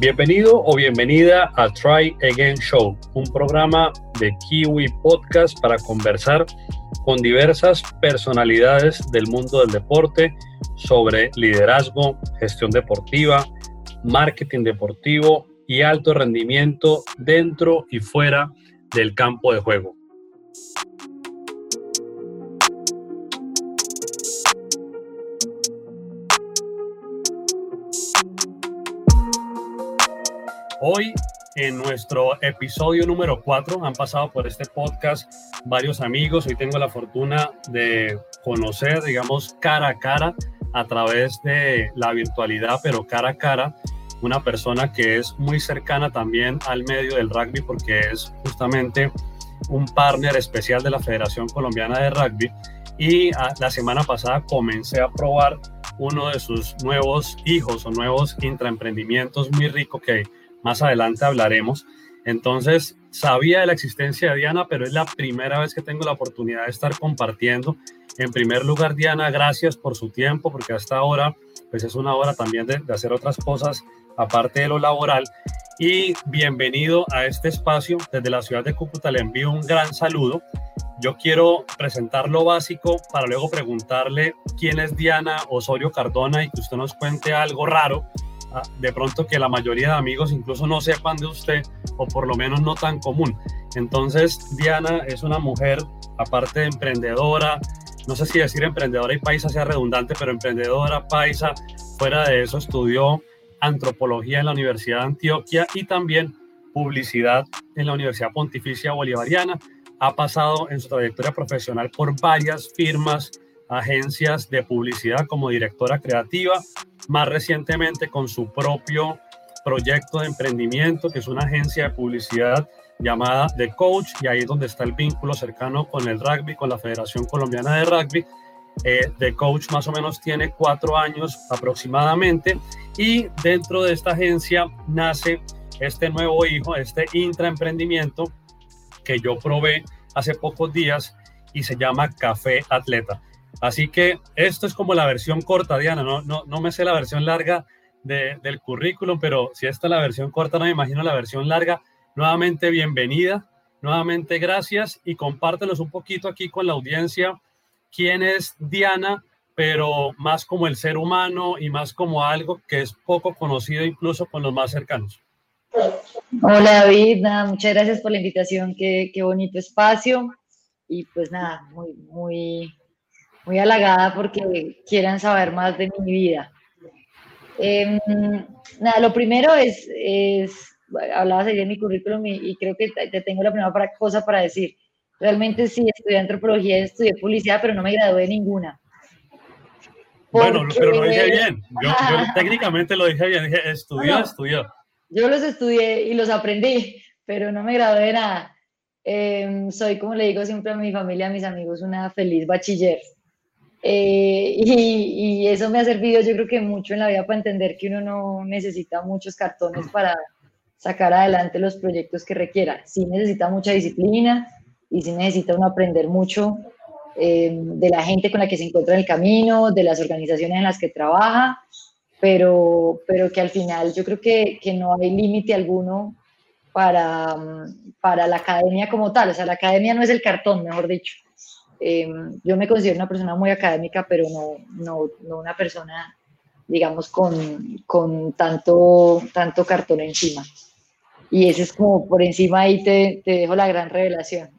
Bienvenido o bienvenida a Try Again Show, un programa de Kiwi Podcast para conversar con diversas personalidades del mundo del deporte sobre liderazgo, gestión deportiva, marketing deportivo y alto rendimiento dentro y fuera del campo de juego. Hoy, en nuestro episodio número 4, han pasado por este podcast varios amigos. Hoy tengo la fortuna de conocer, digamos, cara a cara, a través de la virtualidad, pero cara a cara, una persona que es muy cercana también al medio del rugby porque es justamente un partner especial de la Federación Colombiana de Rugby. Y ah, la semana pasada comencé a probar uno de sus nuevos hijos o nuevos intraemprendimientos muy rico que más adelante hablaremos. Entonces, sabía de la existencia de Diana, pero es la primera vez que tengo la oportunidad de estar compartiendo. En primer lugar, Diana, gracias por su tiempo, porque hasta ahora, pues es una hora también de, de hacer otras cosas aparte de lo laboral. Y bienvenido a este espacio. Desde la ciudad de Cúcuta le envío un gran saludo. Yo quiero presentar lo básico para luego preguntarle quién es Diana Osorio Cardona y que usted nos cuente algo raro de pronto que la mayoría de amigos incluso no sepan de usted o por lo menos no tan común. Entonces, Diana es una mujer, aparte de emprendedora, no sé si decir emprendedora y paisa sea redundante, pero emprendedora, paisa, fuera de eso estudió antropología en la Universidad de Antioquia y también publicidad en la Universidad Pontificia Bolivariana. Ha pasado en su trayectoria profesional por varias firmas, agencias de publicidad como directora creativa, más recientemente con su propio proyecto de emprendimiento, que es una agencia de publicidad llamada The Coach, y ahí es donde está el vínculo cercano con el rugby, con la Federación Colombiana de Rugby. Eh, The Coach más o menos tiene cuatro años aproximadamente, y dentro de esta agencia nace este nuevo hijo, este intraemprendimiento que yo probé hace pocos días y se llama Café Atleta. Así que esto es como la versión corta, Diana. No, no, no me sé la versión larga del currículum, pero si esta es la versión corta, no me imagino la versión larga. Nuevamente, bienvenida. Nuevamente, gracias y compártelos un poquito aquí con la audiencia. ¿Quién es Diana? Pero más como el ser humano y más como algo que es poco conocido incluso con los más cercanos. Hola David, muchas gracias por la invitación, qué, qué bonito espacio y pues nada, muy, muy, muy halagada porque quieran saber más de mi vida. Em, nada, lo primero es, es hablabas ayer de mi currículum y, creo que te tengo la primera cosa para decir. Realmente sí, estudié antropología, estudié publicidad, pero no me gradué de ninguna. Bueno, pero lo dije bien. Yo, técnicamente lo dije bien. Dije, estudió, estudió. Yo los estudié y los aprendí, pero no me gradué de nada. Em, soy, como le digo siempre a mi familia, a mis amigos, una feliz bachiller. Eh, y, eso me ha servido yo creo que mucho en la vida para entender que uno no necesita muchos cartones para sacar adelante los proyectos que requiera. Sí necesita mucha disciplina y sí necesita uno aprender mucho eh, de la gente con la que se encuentra en el camino, de las organizaciones en las que trabaja, pero, pero que al final yo creo que, que no hay límite alguno para, para la academia como tal. O sea, la academia no es el cartón, mejor dicho. Em, yo me considero una persona muy académica, pero no, no, no una persona, digamos, con, con, tanto, tanto cartón encima. Y ese es como por encima ahí te, te dejo la gran revelación.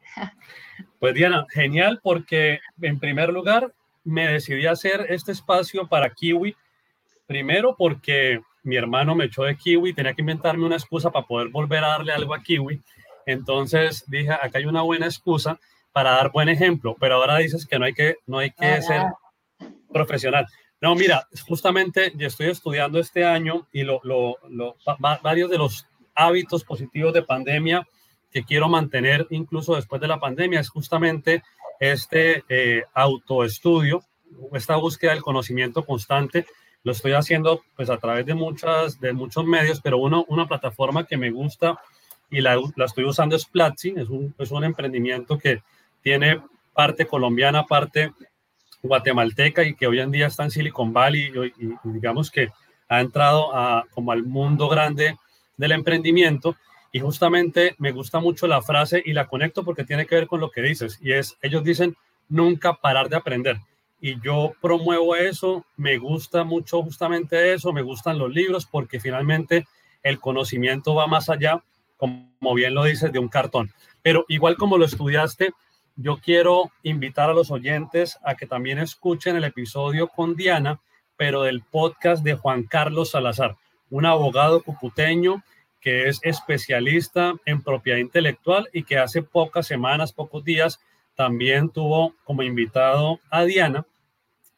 Pues Diana, genial porque en primer lugar me decidí a hacer este espacio para Kiwi. Primero porque mi hermano me echó de Kiwi, tenía que inventarme una excusa para poder volver a darle algo a Kiwi. Entonces dije, acá hay una buena excusa para dar buen ejemplo, pero ahora dices que no hay que, no hay que ser profesional. No, mira, justamente yo estoy estudiando este año y lo, lo, varios de los hábitos positivos de pandemia que quiero mantener incluso después de la pandemia es justamente este eh, autoestudio, esta búsqueda del conocimiento constante. Lo estoy haciendo pues a través de, muchas, de muchos medios, pero uno, una plataforma que me gusta y la, la estoy usando es Platzi, es un, es un emprendimiento que tiene parte colombiana, parte guatemalteca y que hoy en día está en Silicon Valley y, digamos que ha entrado a, como al mundo grande del emprendimiento y justamente me gusta mucho la frase y la conecto porque tiene que ver con lo que dices y es, ellos dicen, nunca parar de aprender. Y yo promuevo eso, me gusta mucho justamente eso, me gustan los libros porque finalmente el conocimiento va más allá, como bien lo dices, de un cartón. Pero igual como lo estudiaste, yo quiero invitar a los oyentes a que también escuchen el episodio con Diana, pero del podcast de Juan Carlos Salazar, un abogado cucuteño que es especialista en propiedad intelectual y que hace pocas semanas, pocos días, también tuvo como invitado a Diana.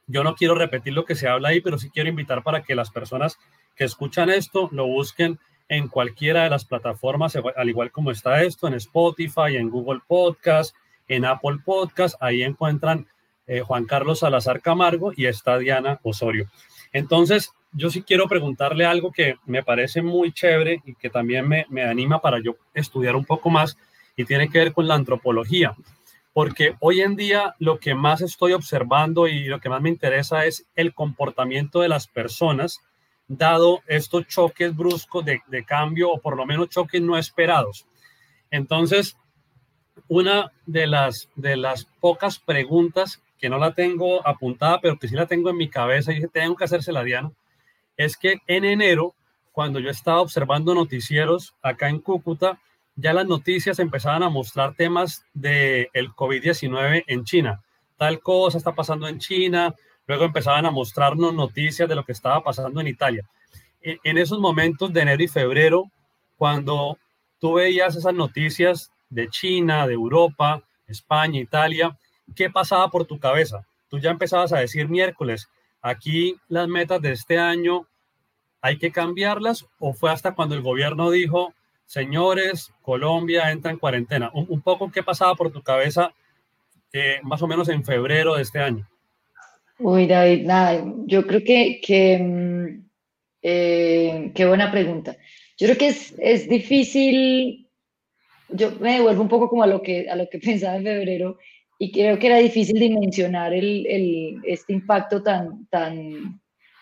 Yo no quiero repetir lo que se habla ahí, pero sí quiero invitar para que las personas que escuchan esto lo busquen en cualquiera de las plataformas, al igual como está esto, en Spotify, en Google Podcast, en Apple Podcast. Ahí encuentran eh, Juan Carlos Salazar Camargo y está Diana Osorio. Entonces, yo sí quiero preguntarle algo que me parece muy chévere y que también me, me anima para yo estudiar un poco más y tiene que ver con la antropología porque hoy en día lo que más estoy observando y lo que más me interesa es el comportamiento de las personas, dado estos choques bruscos de, cambio o por lo menos choques no esperados. Entonces, una de las, de las pocas preguntas que no la tengo apuntada, pero que sí la tengo en mi cabeza y que tengo que hacerse la Diana, es que en enero, cuando yo estaba observando noticieros acá en Cúcuta, ya las noticias empezaban a mostrar temas del el COVID-19 en China. Tal cosa está pasando en China, luego empezaban a mostrarnos noticias de lo que estaba pasando en Italia. En, en esos momentos de enero y febrero, cuando tú veías esas noticias de China, de Europa, España, Italia, ¿qué pasaba por tu cabeza? Tú ya empezabas a decir miércoles, aquí las metas de este año hay que cambiarlas o fue hasta cuando el gobierno dijo, señores, Colombia entra en cuarentena. Un, poco qué pasaba por tu cabeza eh, más o menos en febrero de este año. Uy, David, nada, yo creo que, que mm, eh, qué buena pregunta. Yo creo que es, es, difícil, yo me devuelvo un poco como a lo que, a lo que pensaba en febrero y creo que era difícil dimensionar el, el, este impacto tan, tan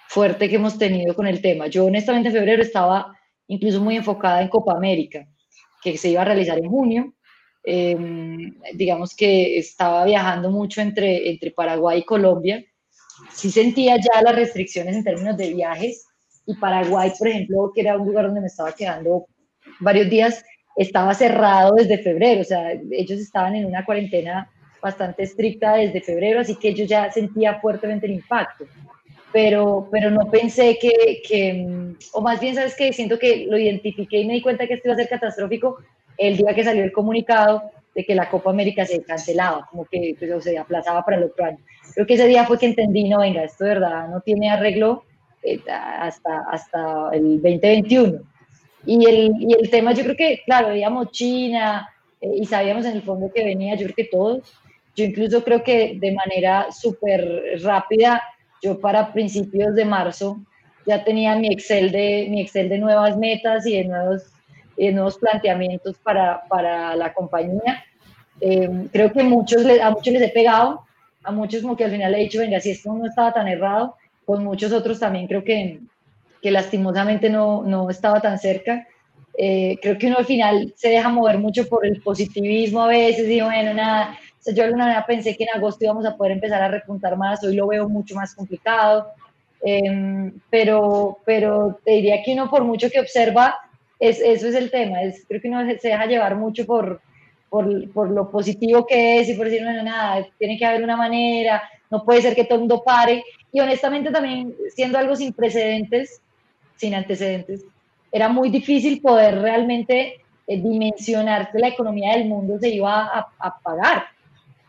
fuerte que hemos tenido con el tema. Yo honestamente en febrero estaba incluso muy enfocada en Copa América, que se iba a realizar en junio. Em, digamos que estaba viajando mucho entre, entre Paraguay y Colombia. Sí sentía ya las restricciones en términos de viajes y Paraguay, por ejemplo, que era un lugar donde me estaba quedando varios días, estaba cerrado desde febrero, o sea, ellos estaban en una cuarentena bastante estricta desde febrero, así que yo ya sentía fuertemente el impacto pero, pero no pensé que, que, o más bien, ¿sabes que Siento que lo identifiqué y me di cuenta que esto iba a ser catastrófico el día que salió el comunicado de que la Copa América se cancelaba, como que pues, se aplazaba para el otro año. Creo que ese día fue que entendí, no, venga, esto de verdad no tiene arreglo eh, hasta, hasta el 2021. Y el, y el tema, yo creo que, claro, veíamos China eh, y sabíamos en el fondo que venía, yo creo que todos, yo incluso creo que de manera súper rápida yo para principios de marzo ya tenía mi Excel de, mi Excel de nuevas metas y de nuevos, de nuevos planteamientos para, para la compañía. Eh, creo que muchos, a muchos les he pegado, a muchos como que al final he dicho, venga, si esto no estaba tan errado, con muchos otros también creo que, que lastimosamente no, no estaba tan cerca. Eh, creo que uno al final se deja mover mucho por el positivismo a veces y bueno, nada, yo alguna vez pensé que en agosto íbamos a poder empezar a repuntar más, hoy lo veo mucho más complicado, em, pero, pero te diría que uno por mucho que observa, es, eso es el tema, es, creo que uno se deja llevar mucho por, por, por lo positivo que es y por decir, bueno, nada, tiene que haber una manera, no puede ser que todo el mundo pare, y honestamente también siendo algo sin precedentes, sin antecedentes, era muy difícil poder realmente eh, dimensionar que la economía del mundo se iba a, a pagar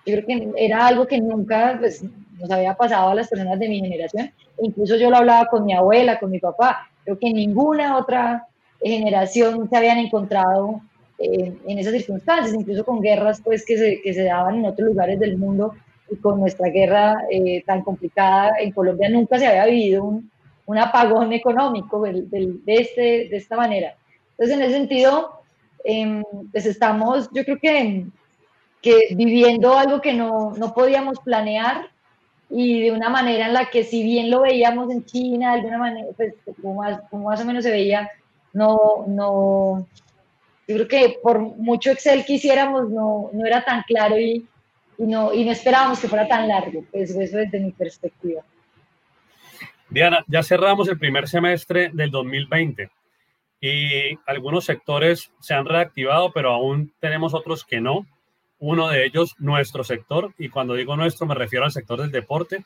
yo creo que era algo que nunca pues, nos había pasado a las personas de mi generación. Incluso yo lo hablaba con mi abuela, con mi papá. Creo que ninguna otra generación se habían encontrado eh, en esas circunstancias, incluso con guerras pues, que, se, que se daban en otros lugares del mundo y con nuestra guerra eh, tan complicada en Colombia nunca se había vivido un, un apagón económico de, este, de esta manera. Entonces, en ese sentido, eh, pues estamos, yo creo que viviendo algo que no, no podíamos planear y de una manera en la que si bien lo veíamos en China, de alguna manera, pues como más, o menos se veía no, no, yo creo que por mucho Excel que hiciéramos no, no era tan claro y, y, no, y no esperábamos que fuera tan largo, pues eso desde mi perspectiva. Diana, ya cerramos el primer semestre del 2020 y algunos sectores se han reactivado, pero aún tenemos otros que no. Uno de ellos, nuestro sector, y cuando digo nuestro me refiero al sector del deporte.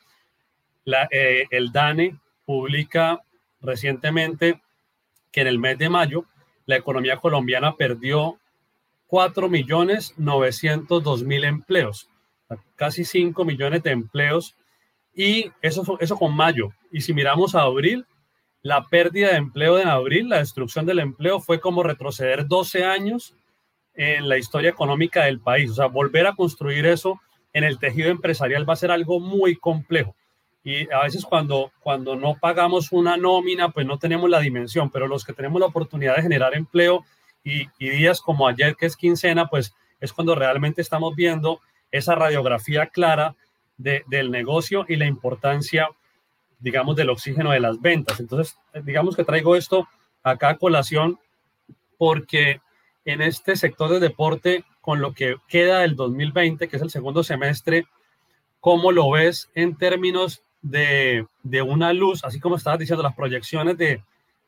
Eh, el DANE publica recientemente que en el mes de mayo la economía colombiana perdió 4.902.000 empleos, casi 5 millones de empleos, y eso, eso con mayo. Y si miramos a abril, la pérdida de empleo de abril, la destrucción del empleo, fue como retroceder 12 años en la historia económica del país. O sea, volver a construir eso en el tejido empresarial va a ser algo muy complejo y a veces cuando, cuando no pagamos una nómina, pues no tenemos la dimensión, pero los que tenemos la oportunidad de generar empleo y, días como ayer, que es quincena, pues es cuando realmente estamos viendo esa radiografía clara del negocio y la importancia, digamos, del oxígeno de las ventas. Entonces, digamos que traigo esto acá a colación porque en este sector de deporte, con lo que queda del 2020, que es el segundo semestre, ¿cómo lo ves en términos de, de, una luz, así como estabas diciendo, las proyecciones de,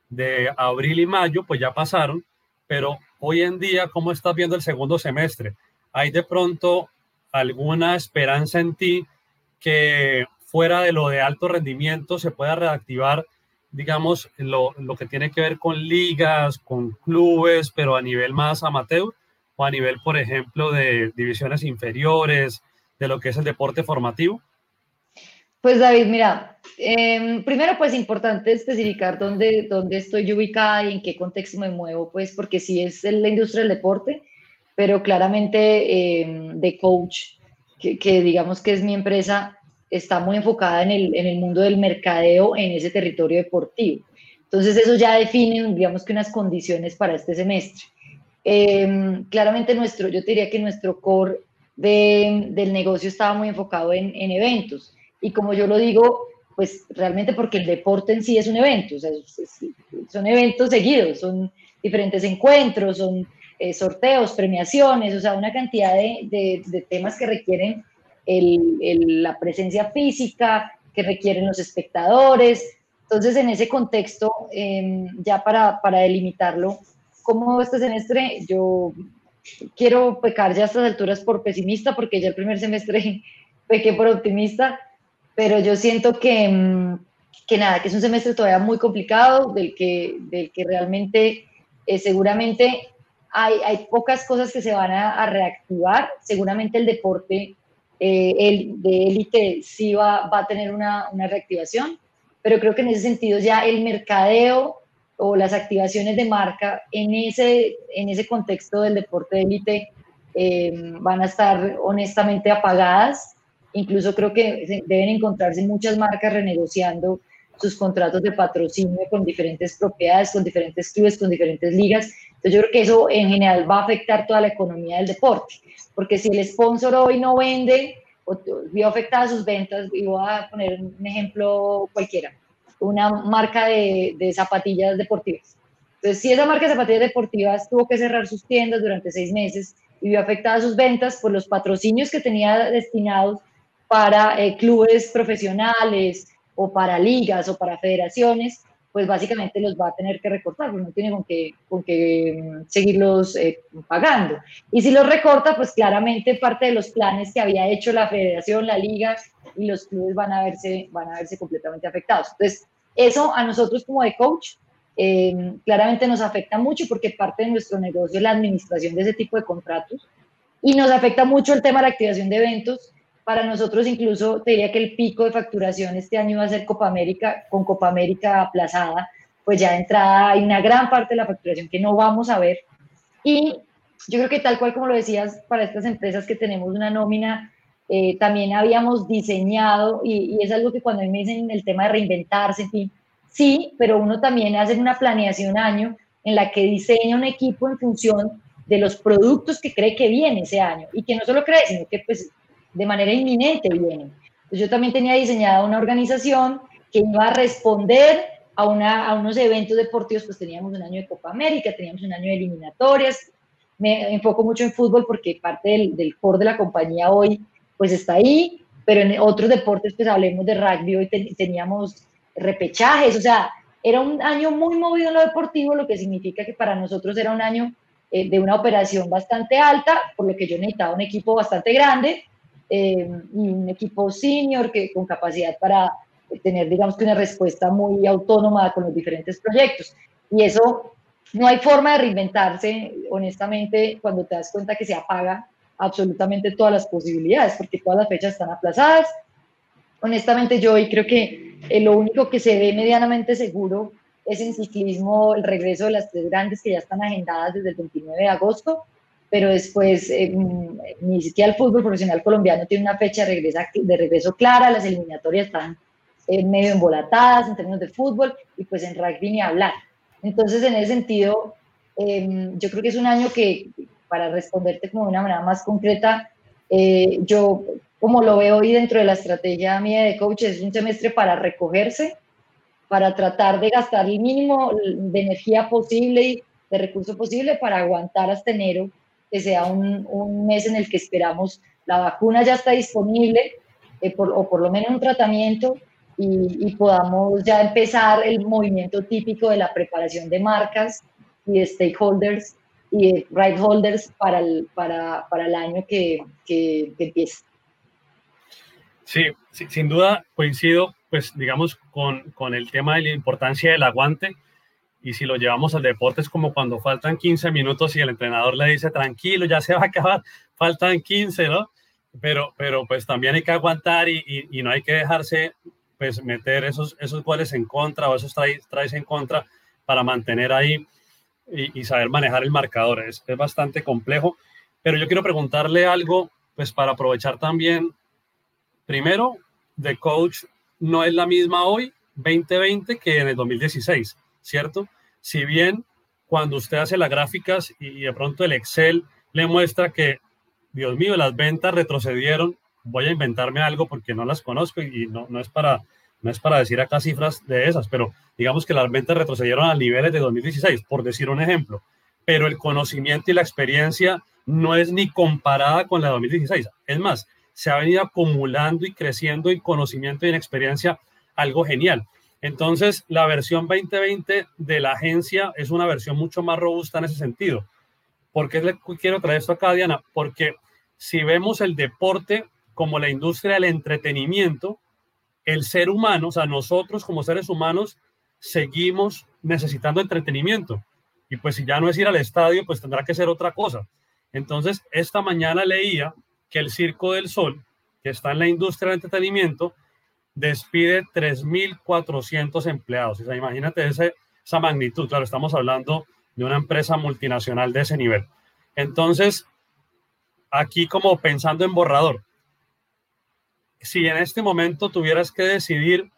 de abril y mayo, pues ya pasaron, pero hoy en día, ¿cómo estás viendo el segundo semestre? ¿Hay de pronto alguna esperanza en ti que fuera de lo de alto rendimiento se pueda reactivar, digamos, lo, lo que tiene que ver con ligas, con clubes, pero a nivel más amateur o a nivel, por ejemplo, de divisiones inferiores, de lo que es el deporte formativo? Pues David, mira, em, primero pues importante especificar dónde, dónde estoy ubicada y en qué contexto me muevo, pues porque sí es la industria del deporte, pero claramente em, de coach, que, que, digamos que es mi empresa, está muy enfocada en el, en el mundo del mercadeo en ese territorio deportivo. Entonces eso ya define, digamos que unas condiciones para este semestre. Eh, claramente nuestro, yo te diría que nuestro core de, del negocio estaba muy enfocado en, en eventos y como yo lo digo, pues realmente porque el deporte en sí es un evento, o sea, son eventos seguidos, son diferentes encuentros, son eh, sorteos, premiaciones, o sea, una cantidad de, de, temas que requieren el, la presencia física, que requieren los espectadores. Entonces, en ese contexto, em, ya para, para delimitarlo, como este semestre, yo quiero pecar ya a estas alturas por pesimista, porque ya el primer semestre pequé por optimista, pero yo siento que, mm, que nada, que es un semestre todavía muy complicado, del que, del que realmente eh, seguramente hay, hay, pocas cosas que se van a, reactivar, seguramente el deporte eh, el, de élite sí va, va, a tener una, una reactivación, pero creo que en ese sentido ya el mercadeo o las activaciones de marca en ese, en ese contexto del deporte de élite eh, van a estar honestamente apagadas. Incluso creo que deben encontrarse muchas marcas renegociando sus contratos de patrocinio con diferentes propiedades, con diferentes clubes, con diferentes ligas. Entonces yo creo que eso en general va a afectar toda la economía del deporte, porque si el sponsor hoy no vende, vio afectadas sus ventas, y voy a poner un ejemplo cualquiera, una marca de, de zapatillas deportivas. Entonces, si esa marca de zapatillas deportivas tuvo que cerrar sus tiendas durante seis meses y vio afectadas sus ventas, por los patrocinios que tenía destinados para eh, clubes profesionales o para ligas o para federaciones, pues básicamente los va a tener que recortar, porque no tiene con qué, con qué mm, seguirlos eh, pagando. Y si los recorta, pues claramente parte de los planes que había hecho la federación, la liga y los clubes van a verse, van a verse completamente afectados. Entonces, eso a nosotros como de coach eh, claramente nos afecta mucho porque parte de nuestro negocio es la administración de ese tipo de contratos y nos afecta mucho el tema de la activación de eventos para nosotros incluso te diría que el pico de facturación este año va a ser Copa América, con Copa América aplazada, pues ya de entrada hay una gran parte de la facturación que no vamos a ver. Y yo creo que tal cual como lo decías, para estas empresas que tenemos una nómina, eh, también habíamos diseñado, y, es algo que cuando me dicen el tema de reinventarse, en fin, sí, pero uno también hace una planeación año en la que diseña un equipo en función de los productos que cree que viene ese año y que no solo cree, sino que pues de manera inminente yo también tenía diseñada una organización que iba a responder a, una, a unos eventos deportivos, pues teníamos un año de Copa América, teníamos un año de eliminatorias. Me enfoco mucho en fútbol porque parte del, del core de la compañía hoy pues está ahí, pero en otros deportes pues hablemos de rugby, hoy teníamos repechajes, o sea, era un año muy movido en lo deportivo, lo que significa que para nosotros era un año eh, de una operación bastante alta, por lo que yo necesitaba un equipo bastante grande eh, y un equipo senior que, con capacidad para tener, digamos que una respuesta muy autónoma con los diferentes proyectos. Y eso no hay forma de reinventarse, honestamente, cuando te das cuenta que se apaga absolutamente todas las posibilidades, porque todas las fechas están aplazadas. Honestamente, yo hoy creo que eh, lo único que se ve medianamente seguro es en ciclismo el regreso de las tres grandes que ya están agendadas desde el 29 de agosto, pero después eh, mm, ni siquiera el fútbol profesional colombiano tiene una fecha de regreso, de regreso clara, las eliminatorias están eh, medio embolatadas en términos de fútbol y pues en rugby ni hablar. Entonces, en ese sentido, em, yo creo que es un año que, para responderte como de una manera más concreta, eh, yo como lo veo hoy dentro de la estrategia mía de coach, es un semestre para recogerse, para tratar de gastar el mínimo de energía posible y de recursos posible para aguantar hasta enero, que sea un, un mes en el que esperamos la vacuna ya está disponible, eh, o por lo menos un tratamiento, y, podamos ya empezar el movimiento típico de la preparación de marcas y de stakeholders y de right holders para el, para, para el año que, que, empieza. Sí, sin duda coincido, pues digamos, con, con, el tema de la importancia del aguante. Y si lo llevamos al deporte es como cuando faltan 15 minutos y el entrenador le dice, tranquilo, ya se va a acabar, faltan 15, ¿no? Pero, pero pues también hay que aguantar y, y, y no hay que dejarse pues meter esos, esos goles en contra o esos traes, en contra para mantener ahí y, saber manejar el marcador. Es, es, bastante complejo, pero yo quiero preguntarle algo, pues para aprovechar también, primero, de coach no es la misma hoy, 2020, que en el 2016, ¿cierto? Si bien cuando usted hace las gráficas y de pronto el Excel le muestra que, Dios mío, las ventas retrocedieron voy a inventarme algo porque no las conozco y no, no, es para, no es para decir acá cifras de esas, pero digamos que las ventas retrocedieron a niveles de 2016, por decir un ejemplo. Pero el conocimiento y la experiencia no es ni comparada con la de 2016. Es más, se ha venido acumulando y creciendo en conocimiento y en experiencia algo genial. Entonces, la versión 2020 de la agencia es una versión mucho más robusta en ese sentido. ¿Por qué quiero traer esto acá, Diana? Porque si vemos el deporte como la industria del entretenimiento, el ser humano, o sea, nosotros como seres humanos, seguimos necesitando entretenimiento. Y pues si ya no es ir al estadio, pues tendrá que ser otra cosa. Entonces, esta mañana leía que el Circo del Sol, que está en la industria del entretenimiento, despide 3.400 empleados. O sea, imagínate esa magnitud. Claro, estamos hablando de una empresa multinacional de ese nivel. Entonces, aquí como pensando en borrador, si en este momento tuvieras que decidir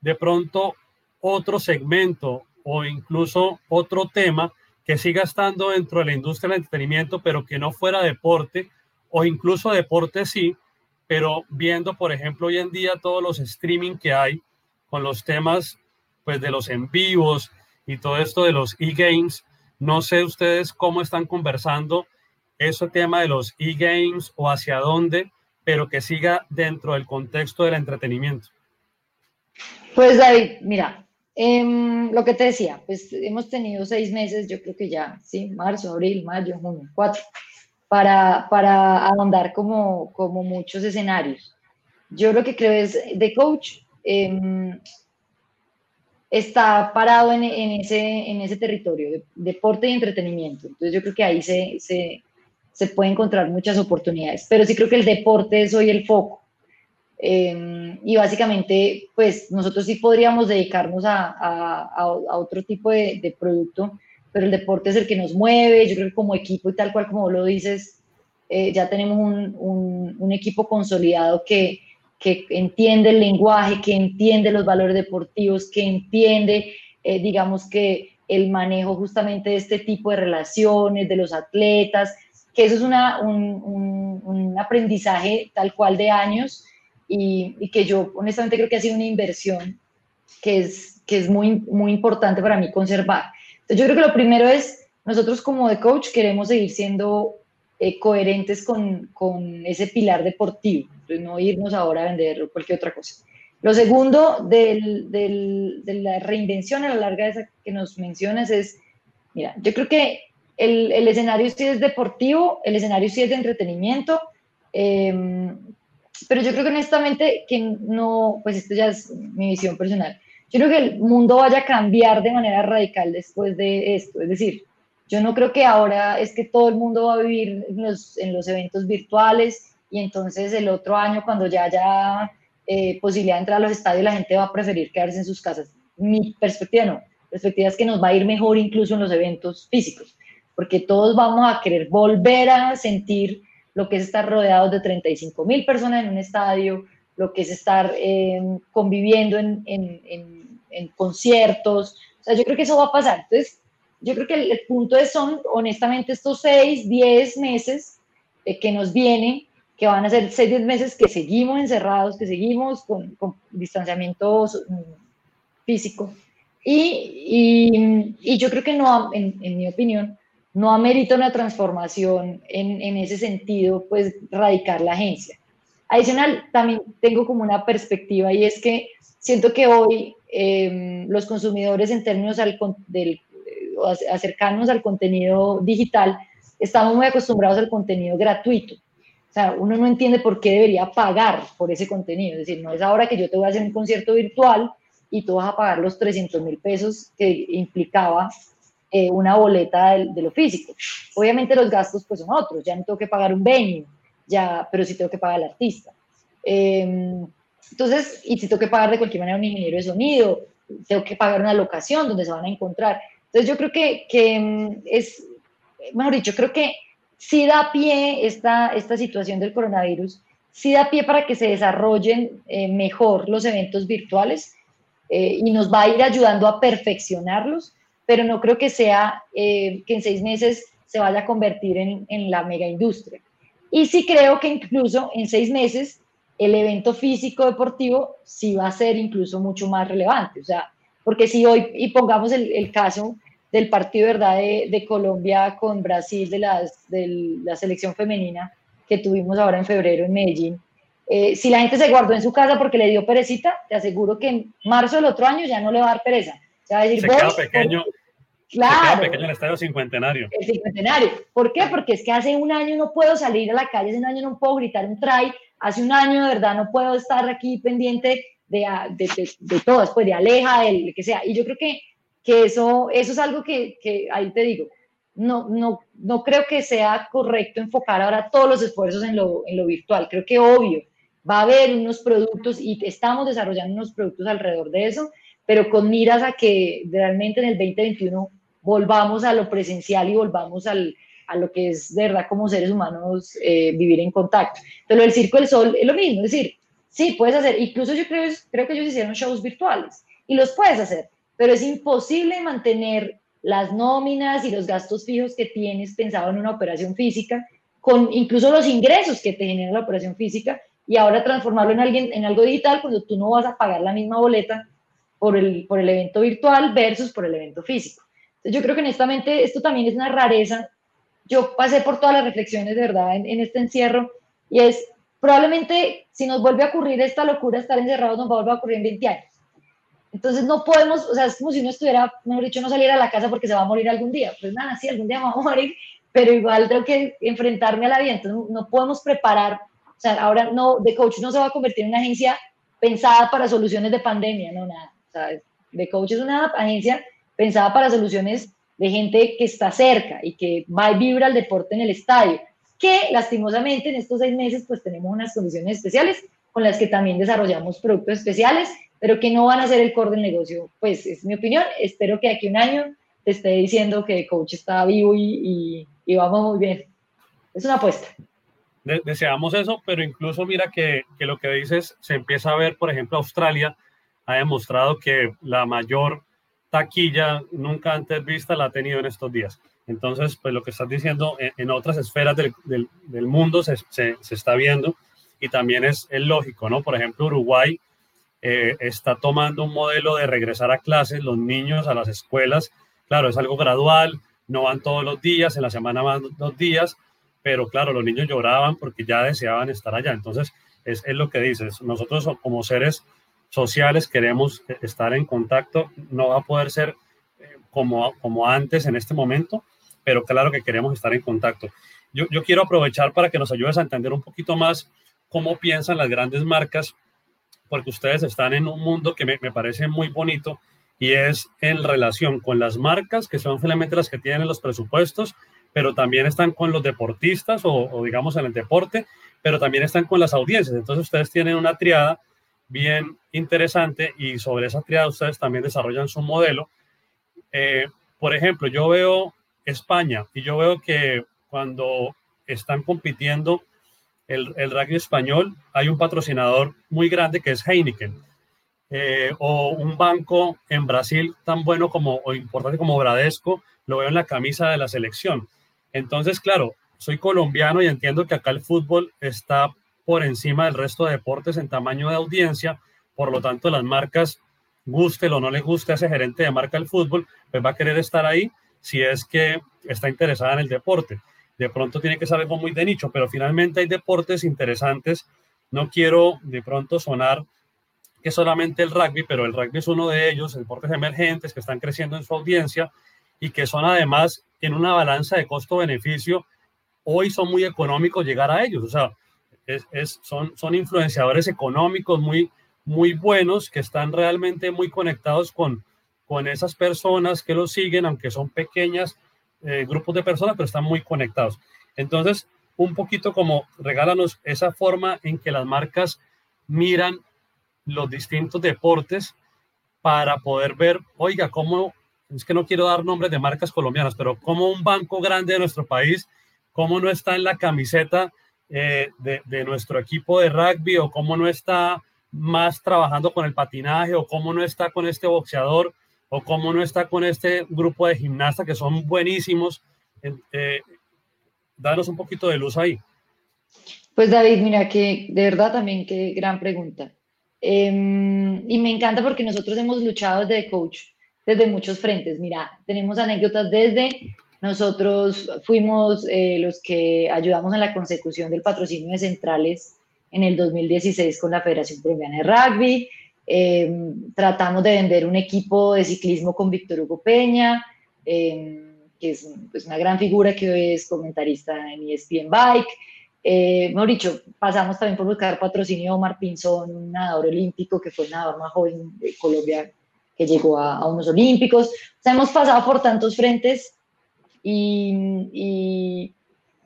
de pronto otro segmento o incluso otro tema que siga estando dentro de la industria del entretenimiento, pero que no fuera deporte, o incluso deporte sí, pero viendo, por ejemplo, hoy en día todos los streaming que hay con los temas pues de los en vivos y todo esto de los e-games, no sé ustedes cómo están conversando ese tema de los e-games o hacia dónde pero que siga dentro del contexto del entretenimiento. Pues David, mira, em, lo que te decía, pues hemos tenido seis meses, yo creo que ya, sí, marzo, abril, mayo, junio, cuatro, para, para ahondar como, como muchos escenarios. Yo lo que creo es, de coach, em, está parado en, en, ese, en ese territorio, de, deporte y entretenimiento. Entonces yo creo que ahí se, se, se puede encontrar muchas oportunidades, pero sí creo que el deporte es hoy el foco. Em, y básicamente, pues nosotros sí podríamos dedicarnos a, a, otro tipo de, producto, pero el deporte es el que nos mueve, yo creo que como equipo y tal cual como lo dices, eh, ya tenemos un, un, un, equipo consolidado que, que entiende el lenguaje, que entiende los valores deportivos, que entiende, eh, digamos que el manejo justamente de este tipo de relaciones, de los atletas, que eso es una, un, un, aprendizaje tal cual de años y, y, que yo honestamente creo que ha sido una inversión que es, que es muy, muy importante para mí conservar. Entonces, yo creo que lo primero es, nosotros como de coach queremos seguir siendo eh, coherentes con, con, ese pilar deportivo, entonces no irnos ahora a vender cualquier otra cosa. Lo segundo del, del, de la reinvención a la larga de esa que nos mencionas es, mira, yo creo que el, el escenario sí es deportivo, el escenario sí es de entretenimiento, eh, pero yo creo que honestamente que no, pues esto ya es mi visión personal, yo creo que el mundo vaya a cambiar de manera radical después de esto, es decir, yo no creo que ahora es que todo el mundo va a vivir en los, en los eventos virtuales y entonces el otro año cuando ya haya eh, posibilidad de entrar a los estadios la gente va a preferir quedarse en sus casas. Mi perspectiva no, perspectiva es que nos va a ir mejor incluso en los eventos físicos, porque todos vamos a querer volver a sentir lo que es estar rodeados de 35 mil personas en un estadio, lo que es estar eh, conviviendo en, en, en, en conciertos. O sea, yo creo que eso va a pasar. Entonces, yo creo que el, punto es, son honestamente estos seis, diez meses eh, que nos vienen, que van a ser seis, diez meses que seguimos encerrados, que seguimos con, con distanciamiento mm, físico. Y, y, y, yo creo que no, en, en, mi opinión, no amerita una transformación en, en ese sentido, pues radicar la agencia. Adicional, también tengo como una perspectiva y es que siento que hoy eh, los consumidores en términos al, del acercarnos al contenido digital, estamos muy acostumbrados al contenido gratuito. O sea, uno no entiende por qué debería pagar por ese contenido. Es decir, no es ahora que yo te voy a hacer un concierto virtual y tú vas a pagar los 300 mil pesos que implicaba eh, una boleta de, de, lo físico. Obviamente los gastos pues son otros, ya no tengo que pagar un venue, ya, pero sí tengo que pagar al artista. Eh, entonces, y si tengo que pagar de cualquier manera un ingeniero de sonido, tengo que pagar una locación donde se van a encontrar. Entonces yo creo que, que mm, es, mejor dicho, creo que sí da pie esta, esta situación del coronavirus, sí da pie para que se desarrollen eh, mejor los eventos virtuales eh, y nos va a ir ayudando a perfeccionarlos, pero no creo que sea eh, que en seis meses se vaya a convertir en, en la mega industria. Y sí creo que incluso en seis meses el evento físico deportivo sí va a ser incluso mucho más relevante. O sea, porque si hoy, y pongamos el, el caso del partido ¿verdad? De, de, Colombia con Brasil, de, las, de la selección femenina que tuvimos ahora en febrero en Medellín. Eh, si la gente se guardó en su casa porque le dio perecita, te aseguro que en marzo del otro año ya no le va a dar pereza. Se va a decir, se queda pequeño. Claro. Se pequeño el estadio cincuentenario. El cincuentenario. ¿Por qué? Porque es que hace un año no puedo salir a la calle, hace un año no puedo gritar un try, hace un año de verdad no puedo estar aquí pendiente de, de, de, de todo, después de Aleja, de que sea. Y yo creo que que eso, eso es algo que, que ahí te digo, no, no, no creo que sea correcto enfocar ahora todos los esfuerzos en lo, en lo virtual. Creo que obvio, va a haber unos productos y estamos desarrollando unos productos alrededor de eso, pero con miras a que realmente en el 2021 volvamos a lo presencial y volvamos al, a lo que es de verdad como seres humanos eh, vivir en contacto. Pero el Circo del Sol es lo mismo, es decir, sí, puedes hacer, incluso yo creo, creo que ellos hicieron shows virtuales y los puedes hacer, pero es imposible mantener las nóminas y los gastos fijos que tienes pensado en una operación física, con incluso los ingresos que te genera la operación física, y ahora transformarlo en, alguien, en algo digital cuando tú no vas a pagar la misma boleta por el, por el evento virtual versus por el evento físico. Entonces yo creo que honestamente esto también es una rareza. Yo pasé por todas las reflexiones de verdad en, en este encierro y es probablemente si nos vuelve a ocurrir esta locura, estar encerrados, nos va a volver a ocurrir en 20 años. Entonces no podemos, o sea, es como si uno estuviera, mejor dicho, no saliera a la casa porque se va a morir algún día. Pues nada, sí, algún día vamos a morir, pero igual tengo que enfrentarme a la vida. Entonces no podemos preparar, o sea, ahora no, The Coach no se va a convertir en una agencia pensada para soluciones de pandemia, no nada. Sea, The Coach es una agencia pensada para soluciones de gente que está cerca y que va y vibra el deporte en el estadio, que lastimosamente en estos seis meses pues tenemos unas condiciones especiales con las que también desarrollamos productos especiales pero que no van a ser el core del negocio. Pues es mi opinión. Espero que aquí un año te esté diciendo que coach está vivo y, y, vamos muy bien. Es una apuesta. deseamos eso, pero incluso mira que, que, lo que dices se empieza a ver, por ejemplo, Australia ha demostrado que la mayor taquilla nunca antes vista la ha tenido en estos días. Entonces, pues lo que estás diciendo en, en otras esferas del, del, del mundo se, se, se, está viendo y también es, es lógico, ¿no? Por ejemplo, Uruguay eh, está tomando un modelo de regresar a clases, los niños a las escuelas. Claro, es algo gradual, no van todos los días, en la semana van dos días, pero claro, los niños lloraban porque ya deseaban estar allá. Entonces, es, es lo que dices, nosotros como seres sociales queremos estar en contacto, no va a poder ser eh, como, como antes en este momento, pero claro que queremos estar en contacto. Yo, yo quiero aprovechar para que nos ayudes a entender un poquito más cómo piensan las grandes marcas porque ustedes están en un mundo que me, me, parece muy bonito y es en relación con las marcas, que son finalmente las que tienen los presupuestos, pero también están con los deportistas o, digamos en el deporte, pero también están con las audiencias. Entonces ustedes tienen una triada bien interesante y sobre esa triada ustedes también desarrollan su modelo. Eh, por ejemplo, yo veo España y yo veo que cuando están compitiendo el, el rugby español, hay un patrocinador muy grande que es Heineken. Eh, o un banco en Brasil tan bueno como o importante como Bradesco, lo veo en la camisa de la selección. Entonces, claro, soy colombiano y entiendo que acá el fútbol está por encima del resto de deportes en tamaño de audiencia, por lo tanto las marcas, guste o no le guste a ese gerente de marca del fútbol, pues va a querer estar ahí si es que está interesada en el deporte de pronto tiene que ser algo muy de nicho, pero finalmente hay deportes interesantes. No quiero de pronto sonar que solamente el rugby, pero el rugby es uno de ellos, deportes emergentes que están creciendo en su audiencia y que son además en una balanza de costo-beneficio, hoy son muy económicos llegar a ellos. O sea, es, son, son influenciadores económicos muy, muy buenos que están realmente muy conectados con, con esas personas que los siguen, aunque son pequeñas eh, grupos de personas, pero están muy conectados. Entonces, un poquito como regálanos esa forma en que las marcas miran los distintos deportes para poder ver, oiga, cómo, es que no quiero dar nombres de marcas colombianas, pero como un banco grande de nuestro país, cómo no está en la camiseta eh, de, de, nuestro equipo de rugby o cómo no está más trabajando con el patinaje o cómo no está con este boxeador o cómo no está con este grupo de gimnastas que son buenísimos. Eh, danos un poquito de luz ahí. Pues David, mira que de verdad también qué gran pregunta. Em, y me encanta porque nosotros hemos luchado desde coach, desde muchos frentes. Mira, tenemos anécdotas desde nosotros fuimos eh, los que ayudamos en la consecución del patrocinio de centrales en el 2016 con la Federación Colombiana de Rugby. Eh, tratamos de vender un equipo de ciclismo con Víctor Hugo Peña, eh, que es pues, una gran figura que hoy es comentarista en ESPN Bike. Eh, mejor dicho, pasamos también por buscar patrocinio de Omar Pinzón, un nadador olímpico que fue el nadador más joven de Colombia que llegó a, unos olímpicos. O sea, hemos pasado por tantos frentes y, y,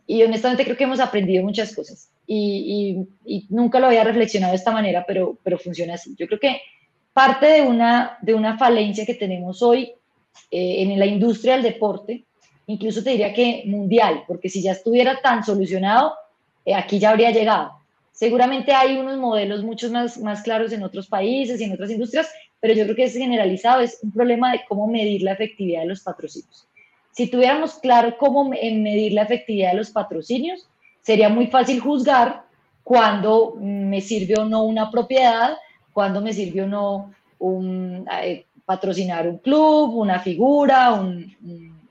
y honestamente creo que hemos aprendido muchas cosas y, nunca lo había reflexionado de esta manera, pero, pero funciona así. Yo creo que parte de una, de una falencia que tenemos hoy eh, en la industria del deporte, incluso te diría que mundial, porque si ya estuviera tan solucionado, eh, aquí ya habría llegado. Seguramente hay unos modelos mucho más, más claros en otros países y en otras industrias, pero yo creo que es generalizado, es un problema de cómo medir la efectividad de los patrocinios. Si tuviéramos claro cómo medir la efectividad de los patrocinios, sería muy fácil juzgar cuando me sirve o no una propiedad, cuando me sirve o no un, eh, patrocinar un club, una figura, un,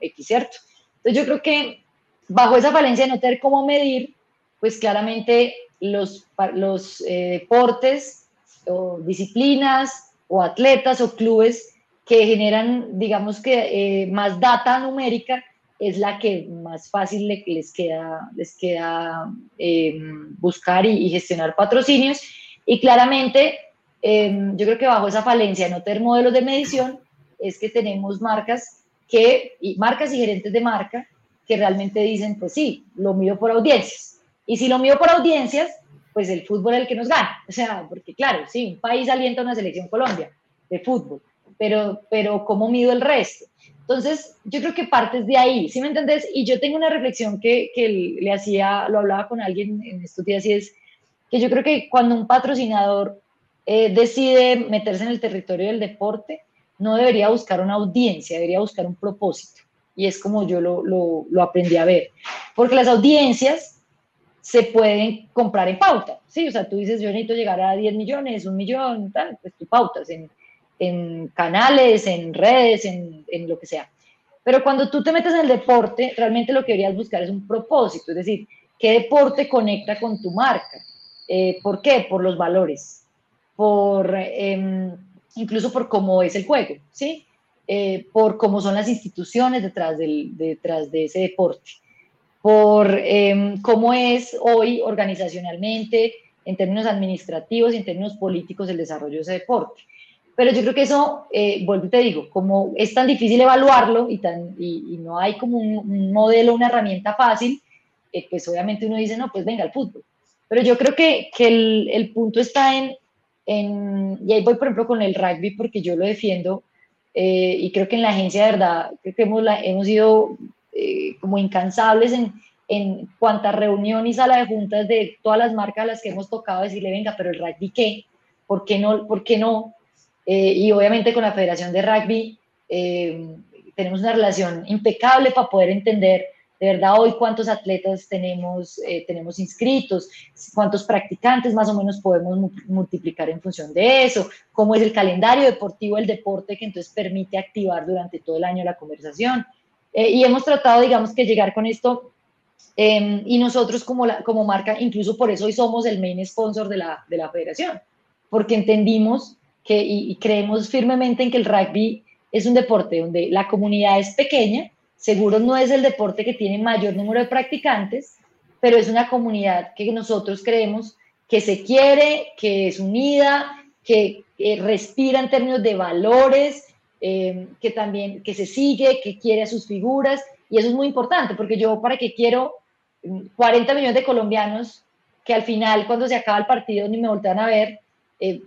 X, ¿cierto? Entonces yo creo que bajo esa falencia de no tener cómo medir, pues claramente los, los eh, deportes o disciplinas o atletas o clubes que generan, digamos que, eh, más data numérica, es la que más fácil les queda, les queda eh, buscar y, gestionar patrocinios. Y claramente, em, yo creo que bajo esa falencia de no tener modelos de medición, es que tenemos marcas que, y marcas y gerentes de marca que realmente dicen, pues sí, lo mido por audiencias. Y si lo mido por audiencias, pues el fútbol es el que nos gana. O sea, porque claro, sí, un país alienta una selección Colombia de fútbol, pero, pero ¿cómo mido el resto? Entonces, yo creo que partes de ahí, ¿sí me entendés? Y yo tengo una reflexión que, que le hacía, lo hablaba con alguien en estos días y es que yo creo que cuando un patrocinador eh, decide meterse en el territorio del deporte, no debería buscar una audiencia, debería buscar un propósito. Y es como yo lo, lo, aprendí a ver. Porque las audiencias se pueden comprar en pauta, ¿sí? O sea, tú dices, yo necesito llegar a 10 millones, un millón, tal, pues tú pautas en, en canales, en redes, en, en, lo que sea. Pero cuando tú te metes en el deporte, realmente lo que deberías buscar es un propósito, es decir, ¿qué deporte conecta con tu marca? Eh, ¿Por qué? Por los valores, por, eh, incluso por cómo es el juego, ¿sí? Eh, por cómo son las instituciones detrás, del, detrás de ese deporte, por em, cómo es hoy organizacionalmente, en términos administrativos y en términos políticos el desarrollo de ese deporte. Pero yo creo que eso, eh, vuelvo y te digo, como es tan difícil evaluarlo y, tan, y, no hay como un, modelo, una herramienta fácil, eh, pues obviamente uno dice, no, pues venga al fútbol. Pero yo creo que, que el, el, punto está en, en, y ahí voy por ejemplo con el rugby porque yo lo defiendo, eh, y creo que en la agencia, de verdad, creo que hemos, hemos sido eh, como incansables en, en cuantas reunión y sala de juntas de todas las marcas a las que hemos tocado decirle, venga, pero el rugby qué, ¿por qué no? ¿Por qué no? Eh, y obviamente con la Federación de Rugby tenemos una relación impecable para poder entender de verdad hoy cuántos atletas tenemos, eh, tenemos inscritos, cuántos practicantes más o menos podemos multiplicar en función de eso, cómo es el calendario deportivo del deporte que entonces permite activar durante todo el año la conversación. Eh, y hemos tratado, digamos, que llegar con esto em, y nosotros como, la, como marca, incluso por eso hoy somos el main sponsor de la, de la federación, porque entendimos que y creemos firmemente en que el rugby es un deporte donde la comunidad es pequeña, Seguro no es el deporte que tiene mayor número de practicantes, pero es una comunidad que nosotros creemos que se quiere, que es unida, que, respira en términos de valores, eh, que también que se sigue, que quiere a sus figuras. Y eso es muy importante, porque yo para qué quiero 40 mm, millones de colombianos que al final, cuando se acaba el partido, ni me voltean a ver, eh,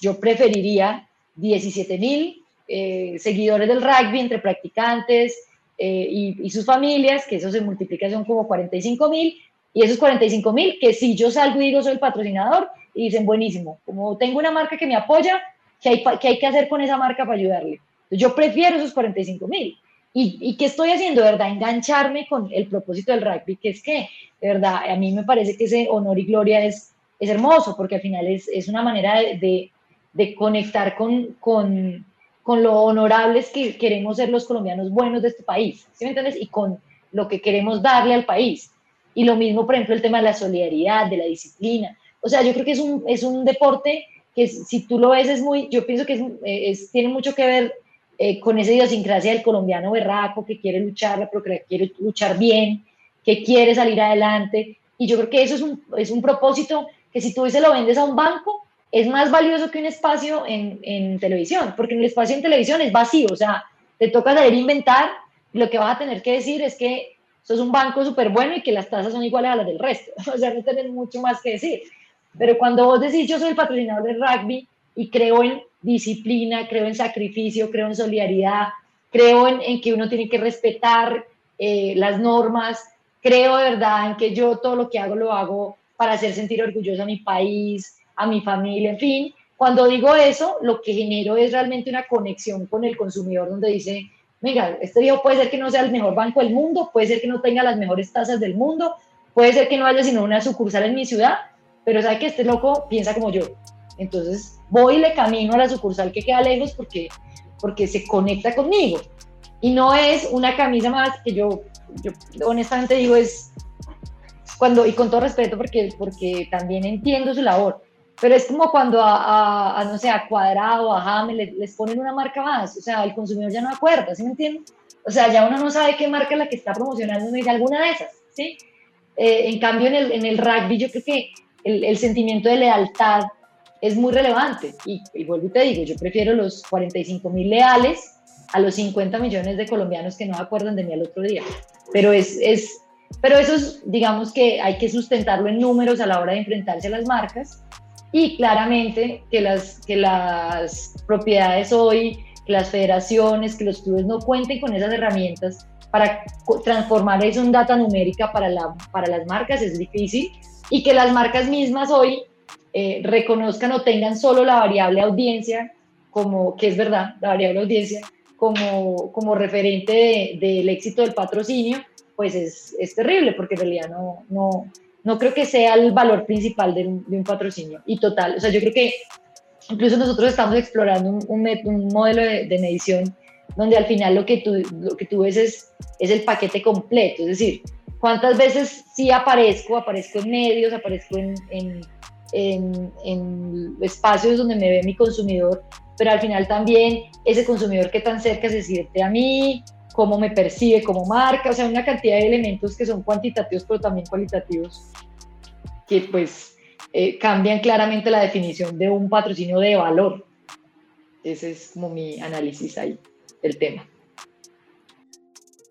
yo preferiría 17 mil eh, seguidores del rugby entre practicantes, eh, y, sus familias, que eso se multiplica, son como 45 mil, y esos 45 mil, que si yo salgo y digo soy el patrocinador, y dicen, buenísimo, como tengo una marca que me apoya, ¿qué hay, que hacer con esa marca para ayudarle? Yo prefiero esos 45 mil. ¿Y, ¿Y qué estoy haciendo, verdad? Engancharme con el propósito del rugby, que es que, de verdad, a mí me parece que ese honor y gloria es, hermoso, porque al final es, una manera de, de conectar con, con, con lo honorables que queremos ser los colombianos buenos de este país, ¿sí me entiendes? Y con lo que queremos darle al país. Y lo mismo, por ejemplo, el tema de la solidaridad, de la disciplina. O sea, yo creo que es un, es un deporte que si tú lo ves es muy, yo pienso que es, tiene mucho que ver eh, con esa idiosincrasia del colombiano berraco que quiere luchar, pero que quiere luchar bien, que quiere salir adelante. Y yo creo que eso es un, es un propósito que si tú se lo vendes a un banco, es más valioso que un espacio en, en, televisión, porque en el espacio en televisión es vacío, o sea, te toca saber inventar, lo que vas a tener que decir es que sos un banco súper bueno y que las tasas son iguales a las del resto, o sea, no tenés mucho más que decir. Pero cuando vos decís, yo soy el patrocinador del rugby y creo en disciplina, creo en sacrificio, creo en solidaridad, creo en, en que uno tiene que respetar eh, las normas, creo de verdad en que yo todo lo que hago lo hago para hacer sentir orgulloso a mi país, a mi familia, en fin. Cuando digo eso, lo que genero es realmente una conexión con el consumidor donde dice, venga, este viejo puede ser que no sea el mejor banco del mundo, puede ser que no tenga las mejores tasas del mundo, puede ser que no haya sino una sucursal en mi ciudad, pero sabe que este loco piensa como yo. Entonces voy y le camino a la sucursal que queda lejos porque, porque se conecta conmigo. Y no es una camisa más que yo, yo honestamente digo es cuando, y con todo respeto porque, porque también entiendo su labor, pero es como cuando a, no sé, a Cuadrado, a Jame les, ponen una marca más, o sea, el consumidor ya no acuerda, ¿sí me entienden? O sea, ya uno no sabe qué marca es la que está promocionando, uno dice alguna de esas, ¿sí? Eh, en cambio, en el, en el rugby yo creo que el, el sentimiento de lealtad es muy relevante. Y, y, vuelvo y te digo, yo prefiero los 45 mil leales a los 50 millones de colombianos que no acuerdan de mí al otro día. Pero es, es, pero eso es, digamos que hay que sustentarlo en números a la hora de enfrentarse a las marcas y claramente que las, que las propiedades hoy, que las federaciones, que los clubes no cuenten con esas herramientas para transformar eso en data numérica para, la, para las marcas es difícil. Y que las marcas mismas hoy eh, reconozcan o tengan solo la variable audiencia como, que es verdad, la variable audiencia, como, como referente del éxito del patrocinio, pues es, es, terrible porque en realidad no, no, no creo que sea el valor principal de un, patrocinio. Y total, o sea, yo creo que incluso nosotros estamos explorando un, un, modelo de, medición donde al final lo que tú, lo que tú ves es, es el paquete completo, es decir, cuántas veces sí aparezco, aparezco en medios, aparezco en, en, en, en espacios donde me ve mi consumidor, pero al final también ese consumidor que tan cerca se siente a mí, cómo me percibe como marca, o sea, una cantidad de elementos que son cuantitativos pero también cualitativos, que pues eh, cambian claramente la definición de un patrocinio de valor. Ese es como mi análisis ahí del tema.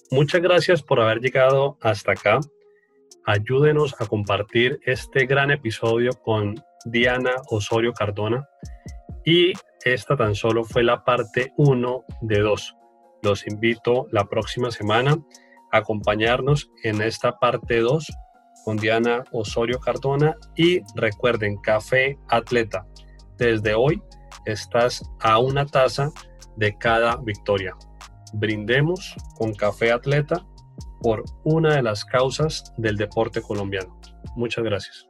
Muchas gracias por haber llegado hasta acá. Ayúdenos a compartir este gran episodio con Diana Osorio Cardona. Y esta tan solo fue la parte 1 de 2. Los invito la próxima semana a acompañarnos en esta parte 2 con Diana Osorio Cardona y recuerden, Café Atleta. Desde hoy estás a una taza de cada victoria. Brindemos con Café Atleta por una de las causas del deporte colombiano. Muchas gracias.